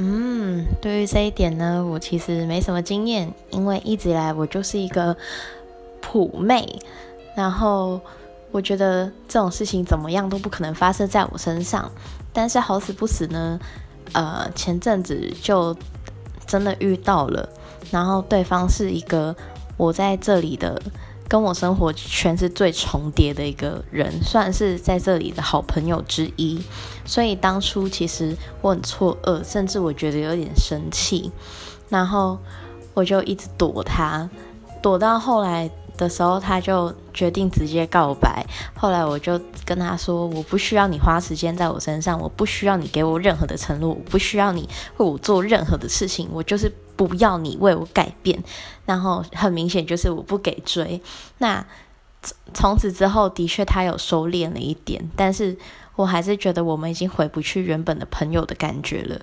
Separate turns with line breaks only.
嗯，对于这一点呢，我其实没什么经验，因为一直以来我就是一个普妹，然后我觉得这种事情怎么样都不可能发生在我身上。但是好死不死呢，呃，前阵子就真的遇到了，然后对方是一个我在这里的。跟我生活圈是最重叠的一个人，算是在这里的好朋友之一。所以当初其实我很错愕，甚至我觉得有点生气，然后我就一直躲他，躲到后来的时候，他就决定直接告白。后来我就跟他说：“我不需要你花时间在我身上，我不需要你给我任何的承诺，我不需要你为我做任何的事情，我就是。”不要你为我改变，然后很明显就是我不给追。那从此之后，的确他有收敛了一点，但是我还是觉得我们已经回不去原本的朋友的感觉了。